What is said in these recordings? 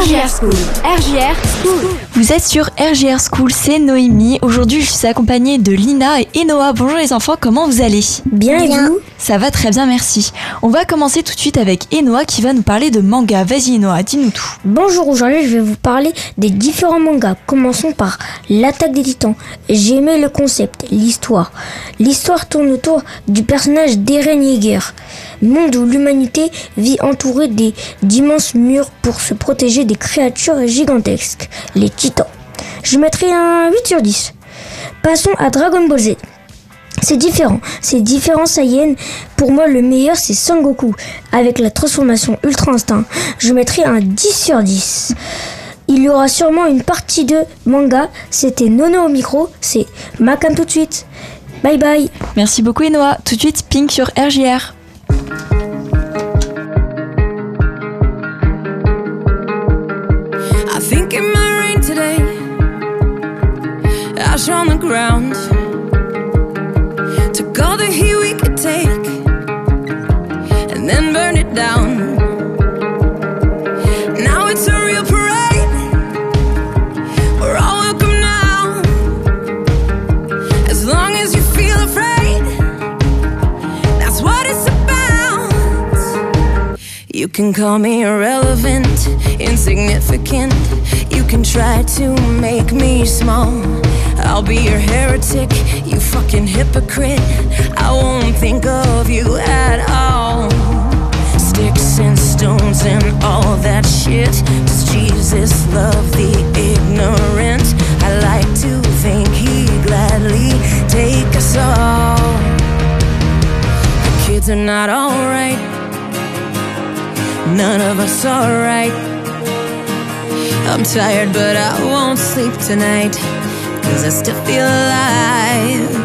RGR School. RGR School. Vous êtes sur RGR School, c'est Noémie. Aujourd'hui, je suis accompagnée de Lina et Enoa. Bonjour les enfants, comment vous allez? Bien et vous? Ça va très bien, merci. On va commencer tout de suite avec Enoa qui va nous parler de manga. Vas-y Enoa, dis-nous tout. Bonjour, aujourd'hui je vais vous parler des différents mangas. Commençons par L'attaque des titans. J'ai aimé le concept, l'histoire. L'histoire tourne autour du personnage d'Eren Yeager. Monde où l'humanité vit entourée des d'immenses murs pour se protéger des créatures gigantesques, les titans. Je mettrai un 8 sur 10. Passons à Dragon Ball Z. C'est différent, c'est différent Saiyan. Pour moi, le meilleur, c'est Sangoku. Avec la transformation Ultra Instinct, je mettrai un 10 sur 10. Il y aura sûrement une partie de manga. C'était Nono au micro, c'est Macam tout de suite. Bye bye. Merci beaucoup Enoa. Tout de suite, Pink sur RGR. Ash on the ground. Took all the heat we could take and then burn it down. Now it's a real parade. We're all welcome now. As long as you feel afraid, that's what it's about. You can call me irrelevant, insignificant. You can try to make me small. I'll be your heretic, you fucking hypocrite. I won't think of you at all. Sticks and stones and all that shit. Does Jesus love the ignorant? I like to think he gladly take us all. The kids are not alright. None of us are right. I'm tired, but I won't sleep tonight. Cause I still feel alive.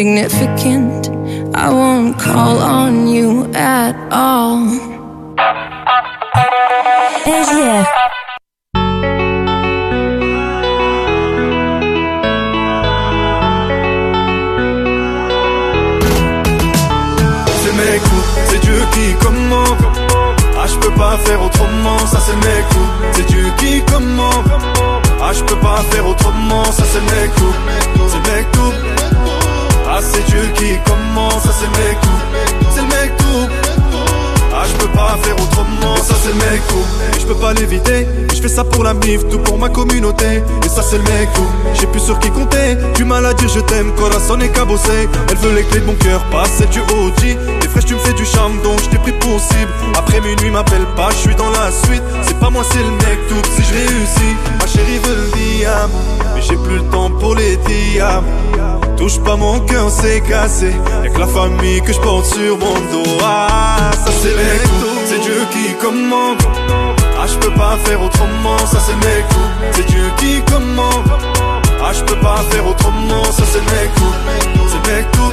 Insignificant. Pour la mif, tout pour ma communauté. Et ça c'est le mec tout. J'ai plus sur qui compter. Du mal à dire je t'aime, corazon et cabossé. Elle veut les clés de mon cœur, pas celle du OG. Et fraîche, tu me fais du charme, donc je t'ai pris pour cible. Après minuit, m'appelle pas, je suis dans la suite. C'est pas moi, c'est le mec tout. Si je réussis, ma chérie veut le. Mais j'ai plus le temps pour les diables. Touche pas mon cœur, c'est cassé. Que la famille que je porte sur mon dos. Ah, ça c'est le mec tout. C'est Dieu qui commande. Ah, je peux pas faire autrement, ça c'est mec tout. C'est Dieu qui commande. Ah, je peux pas faire autrement, ça c'est mec tout. C'est mec tout.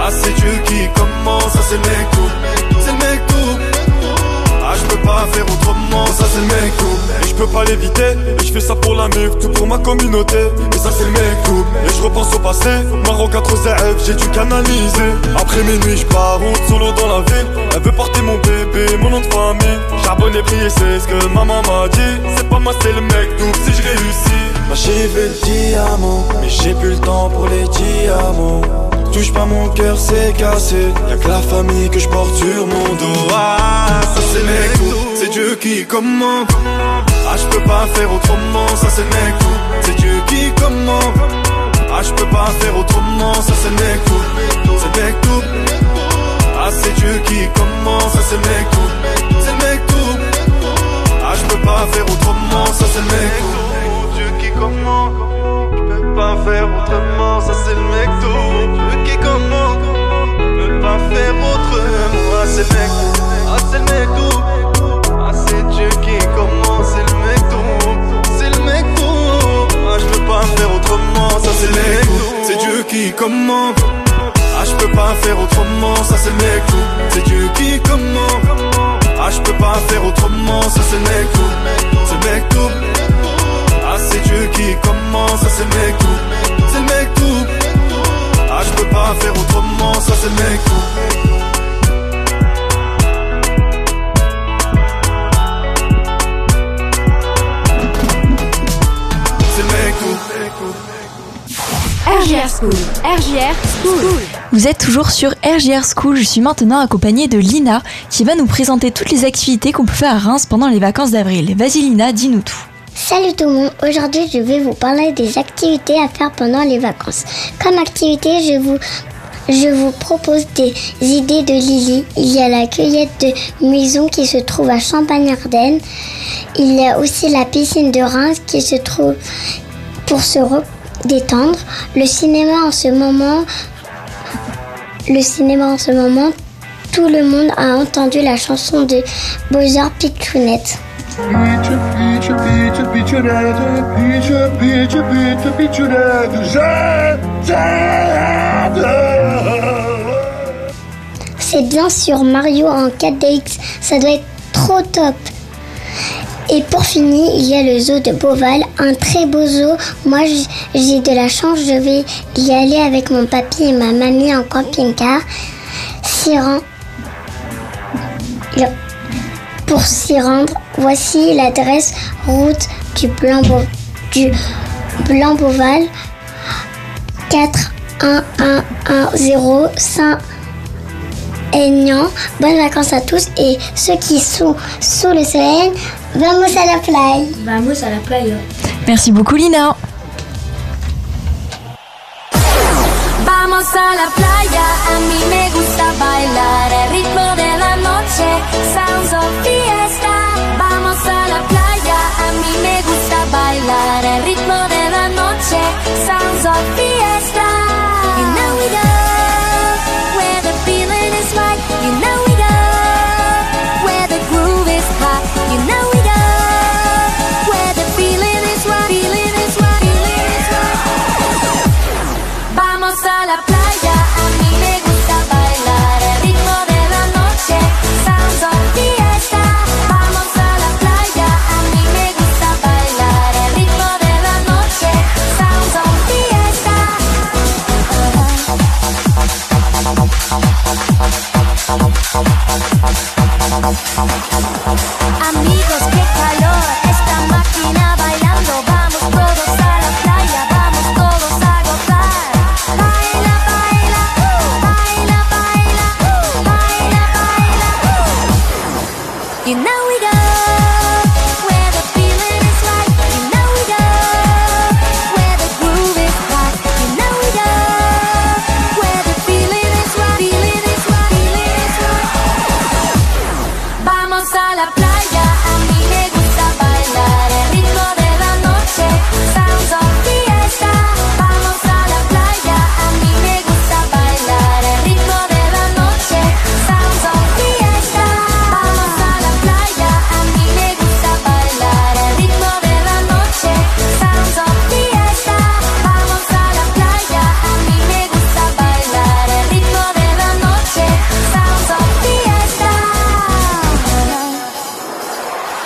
Ah, c'est Dieu qui commande, ça c'est mec tout. C'est mec tout. Ah, je peux pas faire autrement, ça c'est le mec. Et je peux pas l'éviter, et je fais ça pour la mif, tout pour ma communauté. Et ça c'est le mec. Et je repense au passé, Maroc 4 ZF, j'ai dû canaliser. Après minuit, je pars route solo dans la ville. C'est ce que maman m'a dit. C'est pas moi, c'est le mec tout, si je réussis. Ma chérie veut le diamant, mais j'ai plus le temps pour les diamants. Touche pas mon cœur, c'est cassé. Y'a que la famille que je porte sur mon dos. Ah, ça c'est mec. C'est Dieu qui commande. Ah, je peux pas faire autrement, ça c'est mec. C'est Dieu qui commande. Ah, je peux pas faire autrement, ça c'est mec tout. C'est mec tout. Ah, c'est Dieu qui commande, ça c'est mec tout. C'est mec peux pas faire autrement, ça c'est le mec tout. Dieu qui commande. Je peux pas faire autrement, ça c'est le mec tout. Dieu qui commande. Je peux pas faire autrement, ah, c'est le mec. Ah, c'est le mec tout. Ah, c'est Dieu qui commande, c'est le mec. C'est le mec. Ah, je peux pas faire autrement, ça c'est le mec tout. C'est Dieu qui commande. Ah, je peux pas faire autrement, ça c'est le mec tout. C'est Dieu qui commande. Ah, je peux pas faire autrement, ça c'est mec tout. C'est mec tout. Ah, c'est Dieu qui commence, ça c'est mec tout. C'est mec tout. Ah, je peux pas faire autrement, ça c'est mec tout. RGR School. RGR School. Vous êtes toujours sur RGR School, je suis maintenant accompagnée de Lina qui va nous présenter toutes les activités qu'on peut faire à Reims pendant les vacances d'avril. Vas-y Lina, dis-nous tout. Salut tout le monde, aujourd'hui je vais vous parler des activités à faire pendant les vacances. Comme activité, je vous, je vous propose des idées de Lily. Il y a la cueillette de maison qui se trouve à Champagne-Ardenne. Il y a aussi la piscine de Reims qui se trouve pour se re- détendre. Le cinéma en ce moment, le cinéma en ce moment, tout le monde a entendu la chanson de Bowser t'aide. C'est bien sûr Mario en 4DX, ça doit être trop top. Et pour finir, il y a le zoo de Beauval, un très beau zoo. Moi, j'ai de la chance, je vais y aller avec mon papy et ma mamie en camping-car. Pour s'y rendre, voici l'adresse route du Blanc, Beau- du Blanc Beauval 41110 Saint Aignan. Bonnes vacances à tous et ceux qui sont sous le soleil, vamos à la playa. Vamos à la playa. Merci beaucoup Lina. Vamos a la playa, a mí me gusta bailar el ritmo de la noche, sounds of fiesta. Vamos a la playa, a mí me gusta bailar el ritmo de la noche, sounds of fiesta.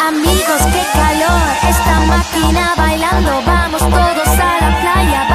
Amigos, qué calor, esta máquina bailando, vamos todos a la playa.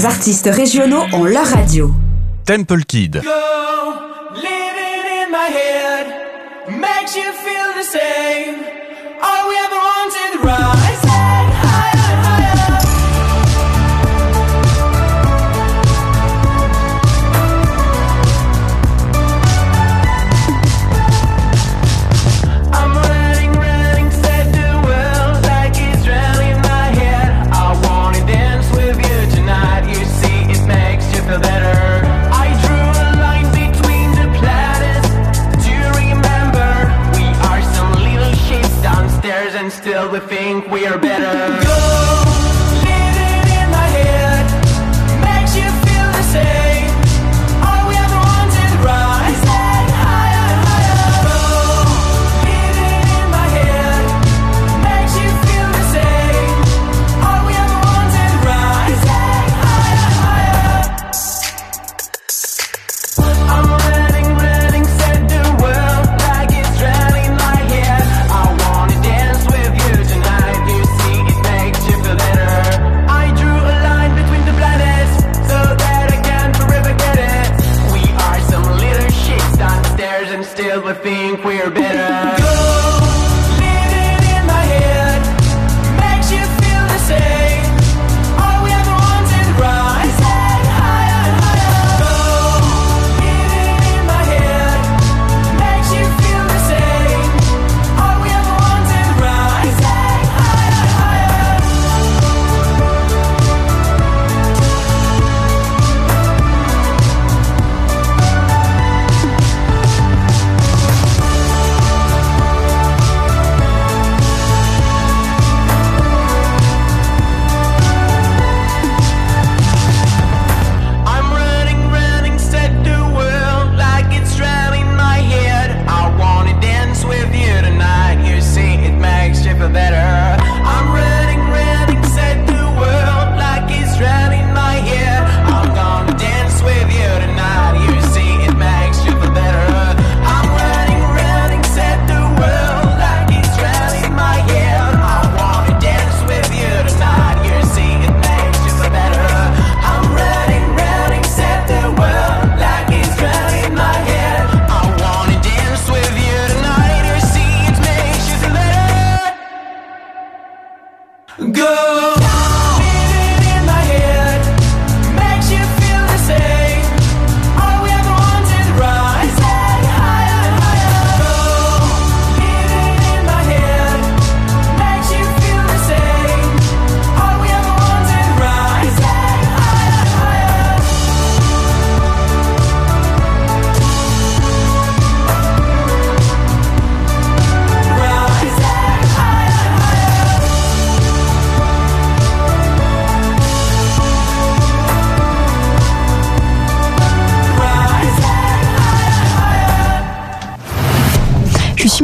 les artistes régionaux ont leur radio. Temple Kid. still we think we're better.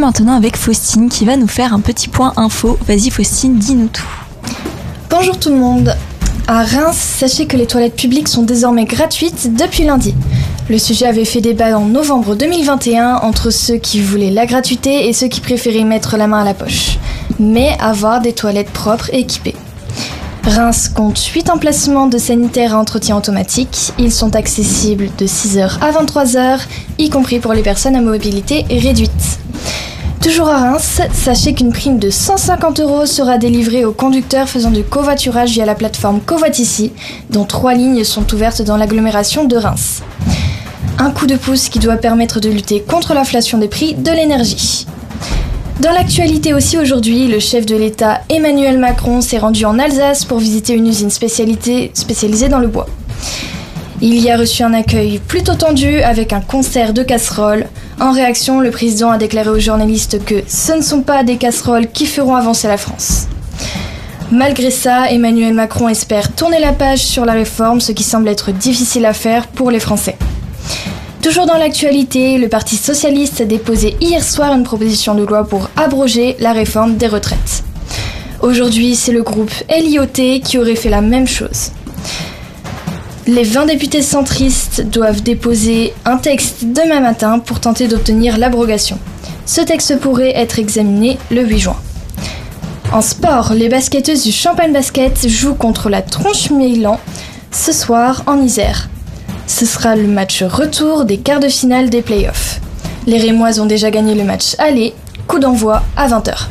maintenant avec Faustine qui va nous faire un petit point info. Vas-y Faustine, dis-nous tout. Bonjour tout le monde. À Reims, sachez que les toilettes publiques sont désormais gratuites depuis lundi. Le sujet avait fait débat en novembre 2021 entre ceux qui voulaient la gratuité et ceux qui préféraient mettre la main à la poche, mais avoir des toilettes propres et équipées. Reims compte 8 emplacements de sanitaires à entretien automatique. Ils sont accessibles de 6h à 23h, y compris pour les personnes à mobilité réduite. Toujours à Reims, sachez qu'une prime de 150 euros sera délivrée aux conducteurs faisant du covoiturage via la plateforme Covoitici, dont trois lignes sont ouvertes dans l'agglomération de Reims. Un coup de pouce qui doit permettre de lutter contre l'inflation des prix de l'énergie. Dans l'actualité aussi aujourd'hui, le chef de l'État Emmanuel Macron s'est rendu en Alsace pour visiter une usine spécialisée dans le bois. Il y a reçu un accueil plutôt tendu avec un concert de casseroles. En réaction, le président a déclaré aux journalistes que ce ne sont pas des casseroles qui feront avancer la France. Malgré ça, Emmanuel Macron espère tourner la page sur la réforme, ce qui semble être difficile à faire pour les Français. Toujours dans l'actualité, le Parti socialiste a déposé hier soir une proposition de loi pour abroger la réforme des retraites. Aujourd'hui, c'est le groupe LIOT qui aurait fait la même chose. Les 20 députés centristes doivent déposer un texte demain matin pour tenter d'obtenir l'abrogation. Ce texte pourrait être examiné le 8 juin. En sport, les basketteuses du Champagne Basket jouent contre la Tronche Milan ce soir en Isère. Ce sera le match retour des quarts de finale des playoffs. Les Rémoises ont déjà gagné le match aller, coup d'envoi à 20h.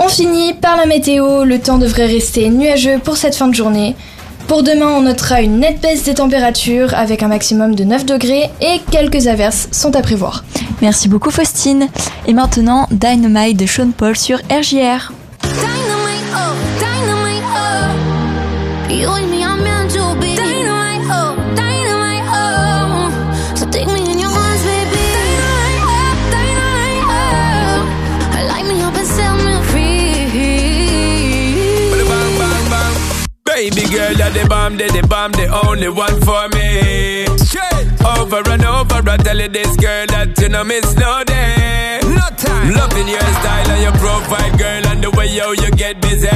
On finit par la météo, le temps devrait rester nuageux pour cette fin de journée. Pour demain, on notera une nette baisse des températures avec un maximum de 9 degrés et quelques averses sont à prévoir. Merci beaucoup Faustine. Et maintenant, Dynamite de Sean Paul sur RJR. Girl, you're the bomb, the, the bomb, the only one for me. Over and over, I tell you this girl that you know miss no day. No time. Loving your style and your profile, girl, and the way yo you get busy.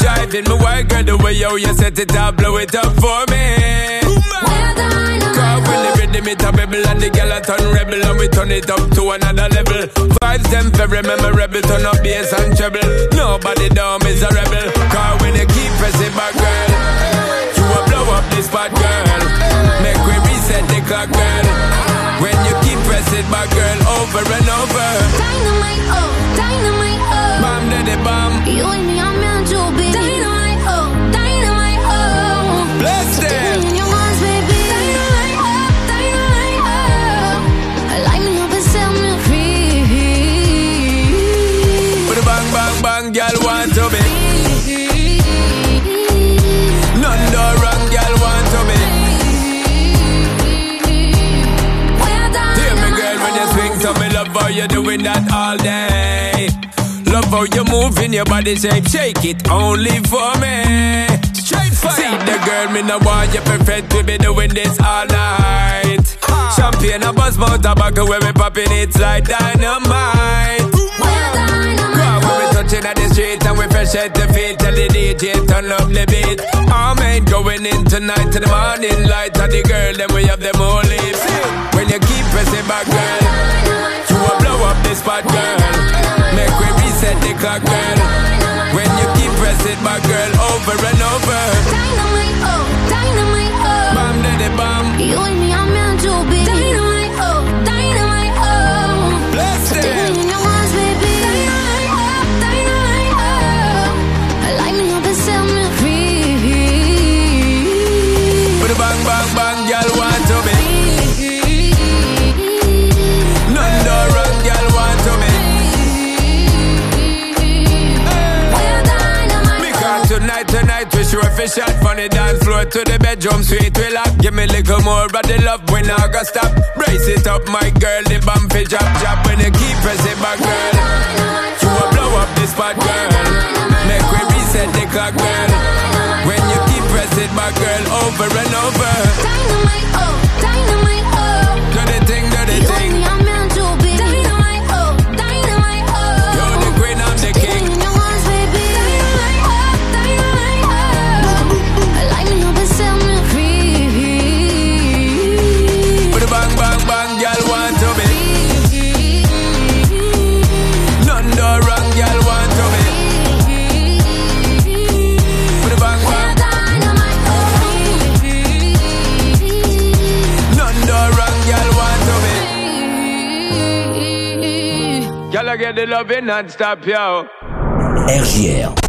Driving me wild, girl, the way yo you set it up, blow it up for me. Cause when the rhythm it a rebel and the girl a turn rebel and we turn it up to another level. Vibes them very memorable, turn up bass and treble. Nobody down is a rebel. Cause when you keep pressing back, girl, you will blow up this spot, girl. Make we reset the clock, girl. When you keep pressing back, girl, over and over. Dynamite, oh, dynamite, oh. Bam, daddy, bam. You and me are all day. Love how you moving your body shape, shake it only for me. Straight fire. See the girl, me no want you perfect, we be doing this all night. Champagne, a buzz, mouth, tobacco, when we popping it's like dynamite. Girl, when we touching at the street and we fresh at the feet, tell the DJ turn up the beat. All men going in tonight to the morning light, and the girl them we have them all lips. When you keep pressing back, girl, you will the spot, girl. Make we reset the clock, girl. When you keep pressing back, girl, over and over. Dynamite, oh, dynamite, oh. Bam, daddy, bam. You and me are meant to be. Dynamite, fi shot from the dance floor to the bedroom sweet we lock. Give me little more of the love when I go stop. Brace it up, my girl, the bump fi drop, drop when you keep pressing back, girl. You will blow up this spot, girl. Make we reset the clock, girl. When you keep pressing back, girl, over and over. Dynamite, oh, dynamite, the loving non-stop, yo. RJR.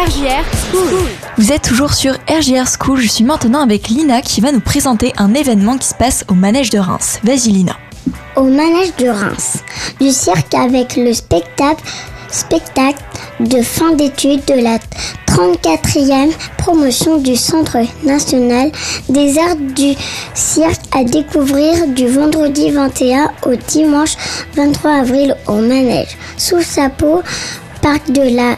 RGR School. Vous êtes toujours sur RGR School, je suis maintenant avec Lina qui va nous présenter un événement qui se passe au manège de Reims. Vas-y Lina. Au manège de Reims, du cirque avec le spectacle, spectacle de fin d'études de la 34e promotion du Centre national des arts du cirque à découvrir du vendredi 21 au dimanche 23 avril au manège. Sous sa peau, parc de la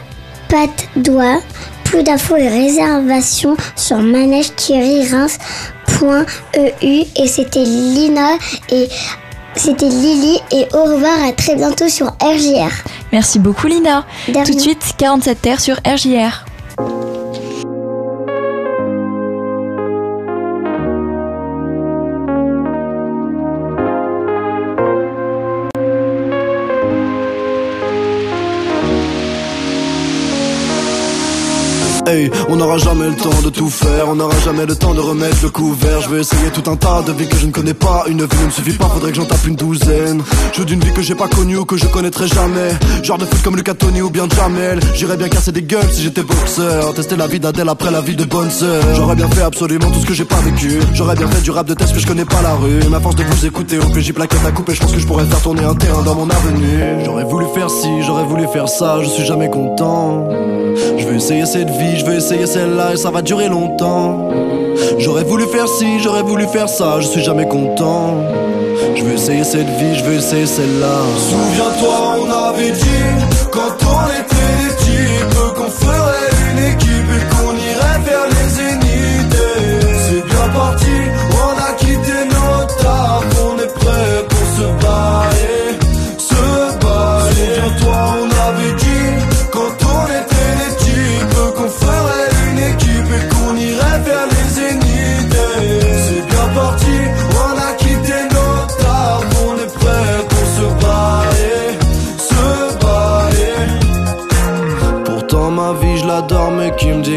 Patte d'Oie. Plus d'infos et réservations sur manège-reims.eu et c'était Lina et c'était Lily et au revoir à très bientôt sur RGR. Merci beaucoup Lina. Tout de suite 47 terres sur RJR. On n'aura jamais le temps de tout faire, on n'aura jamais le temps de remettre le couvert. Je vais essayer tout un tas de vies que je ne connais pas. Une vie ne me suffit pas, faudrait que j'en tape une douzaine. Je veux d'une vie que j'ai pas connue ou que je connaîtrai jamais. Genre de foot comme Lucas Tony ou bien Jamel. J'irais bien casser des gueules si j'étais boxeur. Tester la vie d'Adèle après la vie de bonne sœur. J'aurais bien fait absolument tout ce que j'ai pas vécu. J'aurais bien fait du rap de test, mais je connais pas la rue. Ma force de vous écouter au PJ plaquette à couper, je pense que je pourrais faire tourner un terrain dans mon avenue. J'aurais voulu faire ci, j'aurais voulu faire ça, je suis jamais content. Je veux essayer cette vie, je veux essayer celle-là et ça va durer longtemps. J'aurais voulu faire ci, j'aurais voulu faire ça, je suis jamais content. Je veux essayer cette vie, je veux essayer celle-là. Souviens-toi, on avait dit quand on était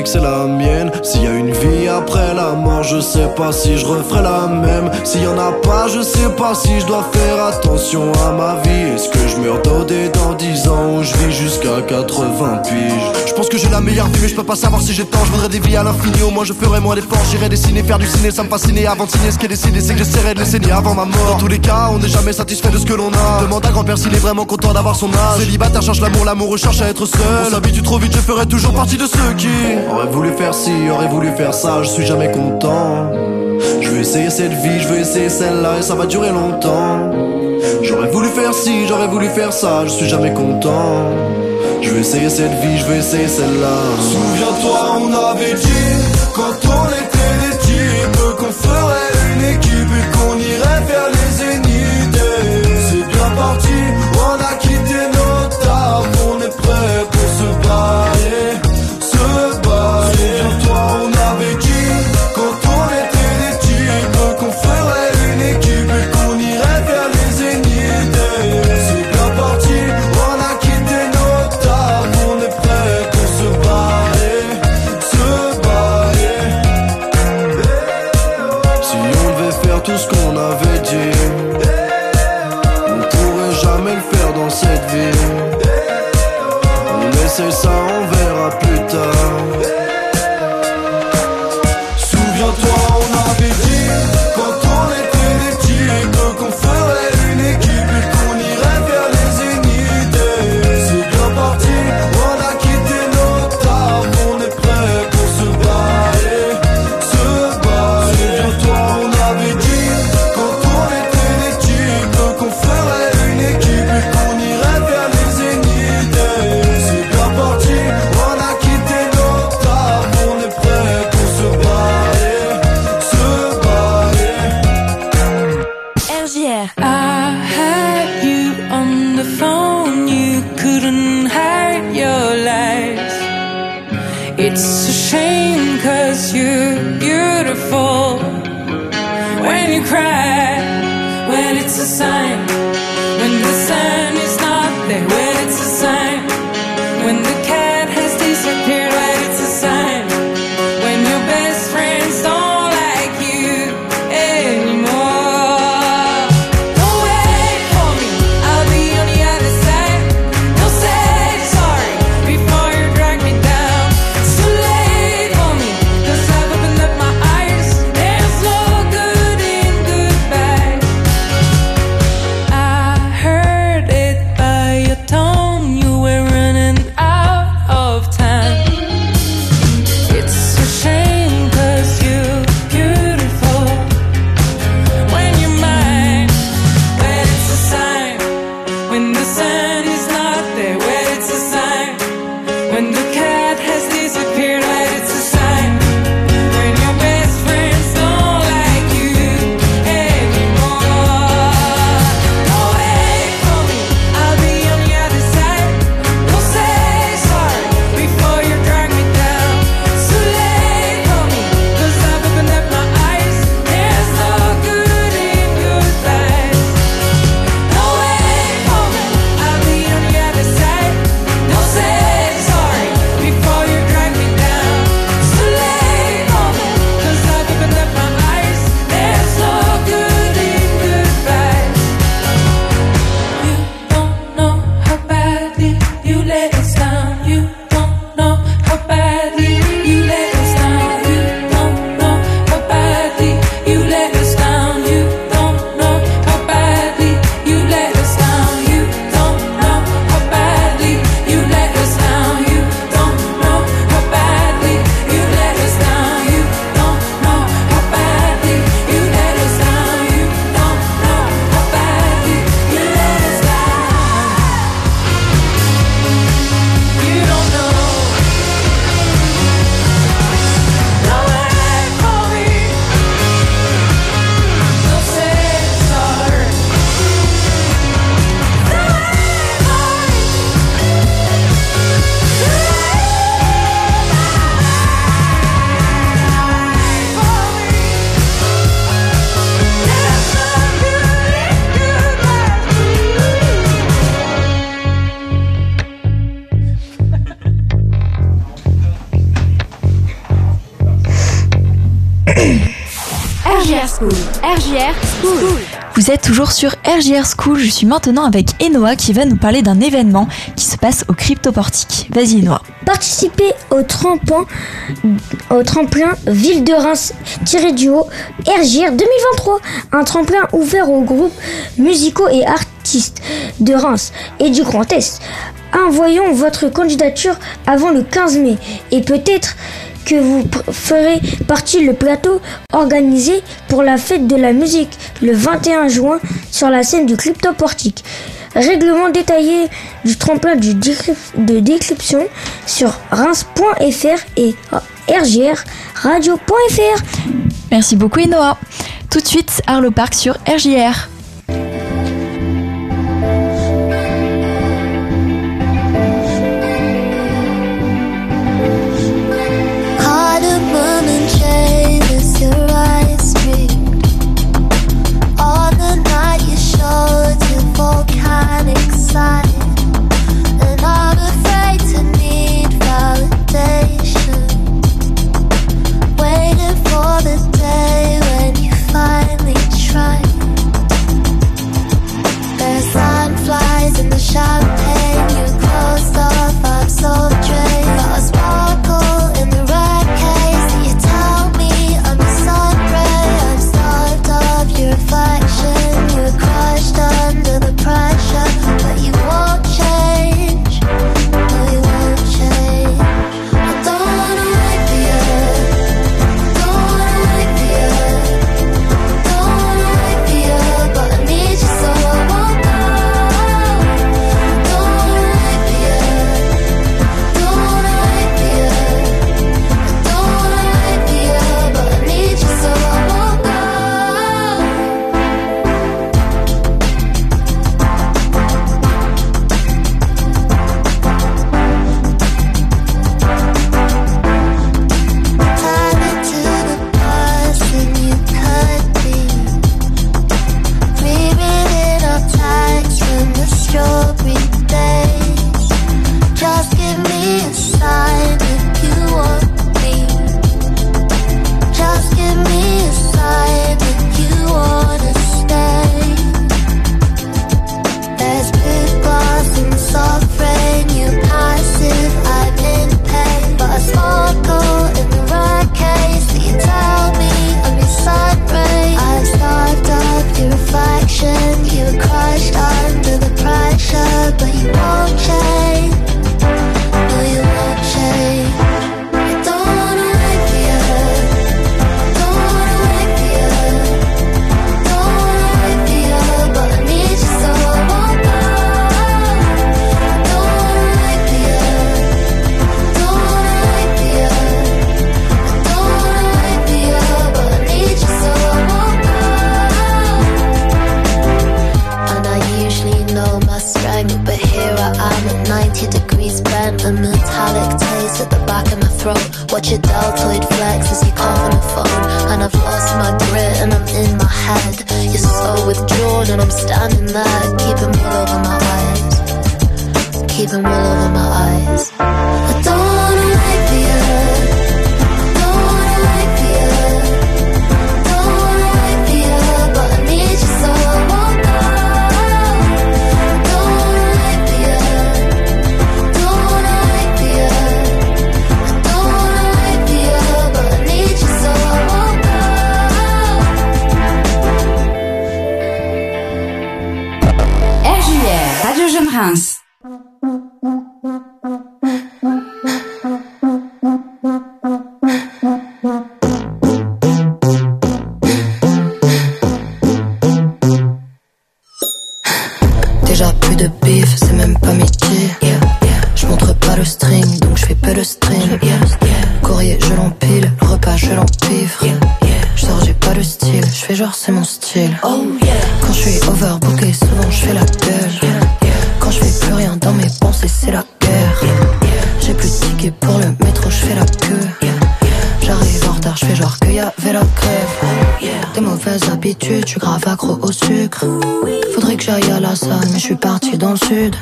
c'est la mienne. S'il y a une vie après je sais pas si je referai la même. S'il y en a pas, je sais pas si je dois faire attention à ma vie. Est-ce que je meurs dodé dans 10 ans ou je vis jusqu'à 80 piges? Je pense que j'ai la meilleure vie, mais je peux pas savoir si j'ai tort. Je voudrais des vies à l'infini, au moins je ferai moins d'efforts. J'irai dessiner, faire du ciné, ça me fascinait avant de signer. Ce qui est décidé, c'est que j'essaierai de les avant ma mort. Dans tous les cas, on n'est jamais satisfait de ce que l'on a. Demande à grand-père s'il est vraiment content d'avoir son âge. Célibataire cherche l'amour, l'amour recherche à être seul. On s'habitue trop vite, je ferai toujours partie de ceux qui auraient voulu faire ci, auraient voulu faire ça. Je suis jamais Je veux essayer cette vie, je veux essayer celle-là et ça va durer longtemps. J'aurais voulu faire ci, j'aurais voulu faire ça, je suis jamais content. Je veux essayer cette vie, je veux essayer celle-là. Souviens-toi, on avait dit, quand on était des types, qu'on ferait une équipe et qu'on faire tout ce qu'on avait dit, on pourrait jamais le faire dans cette vie. On essaie ça, on verra plus tard. School. RJR School. Vous êtes toujours sur RJR School, je suis maintenant avec Enoa qui va nous parler d'un événement qui se passe au Cryptoportique. Vas-y Enoa. Participez au tremplin, au tremplin Ville de Reims tiré du haut RJR 2023, un tremplin ouvert aux groupes musicaux et artistes de Reims et du Grand Est. Envoyons votre candidature avant le 15 mai et peut-être que vous ferez partie le plateau organisé pour la fête de la musique le 21 juin sur la scène du Cryptoportique. Règlement détaillé du tremplin de décryption sur reims.fr et rgrradio.fr. Merci beaucoup Enoa. Tout de suite, Arlo Park sur RJR. Watch your deltoid flex as you cough on the phone, and I've lost my grit and I'm in my head. You're so withdrawn, and I'm standing there, keeping wool over my eyes, keeping wool over my eyes. I don't wanna wait Reims. J'ai plus de tickets pour le métro, je fais la queue. J'arrive en retard, je fais genre qu'il y avait la grève. Des mauvaises habitudes, suis grave accro au sucre. Faudrait que j'aille à la salle, mais je suis parti dans le sud.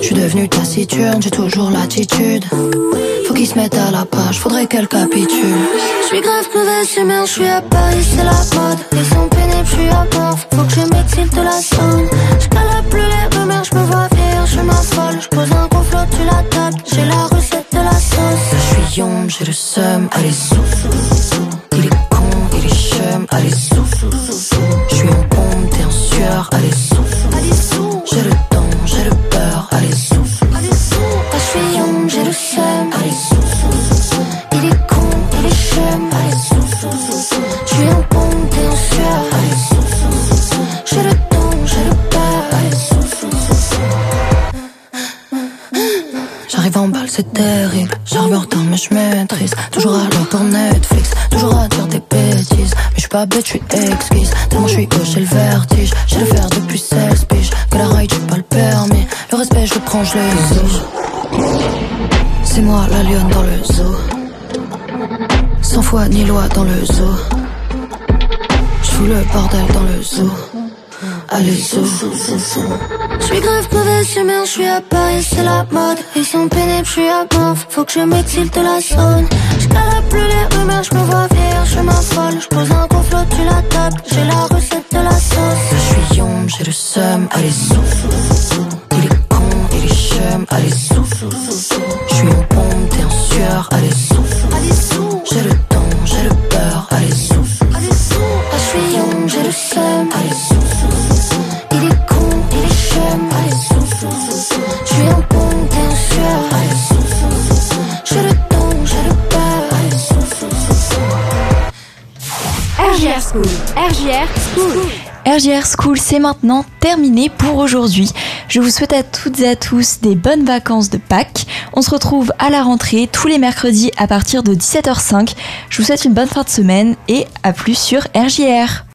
Je suis devenu taciturne, j'ai toujours l'attitude. Faut qu'ils se mettent à la page, faudrait qu'elle capitule. Je suis grave mauvaise humeur, je suis à Paris, c'est la mode. Ils sont pénibles, je suis à bord, faut que je m'exile de la sonne. Je plus les rumeurs, je me vois vieillir, je m'affole. Je pose suis young, j'ai pas bête, suis exquise. Tellement je suis haut, j'ai le vertige. J'ai le faire depuis 16 piges. Que la ride, j'ai pas le permis. Le respect, je le prends, je l'exige. C'est moi la lionne dans le zoo. Sans foi ni loi dans le zoo. Je le bordel dans le zoo. Allez, zoo. Je suis grave mauvaise humeur, je suis à Paris, c'est la mode. Ils sont pénibles, je suis à mort, faut que je m'exile de la zone. Je plus les rumeurs, je me vois vieillir, je m'affole. Je pose un complot, tu la table, j'ai la recette de la sauce. Je suis young, j'ai le seum, allez, sous. RGR School, c'est maintenant terminé pour aujourd'hui. Je vous souhaite à toutes et à tous des bonnes vacances de Pâques. On se retrouve à la rentrée tous les mercredis à partir de 17h05. Je vous souhaite une bonne fin de semaine et à plus sur RJR.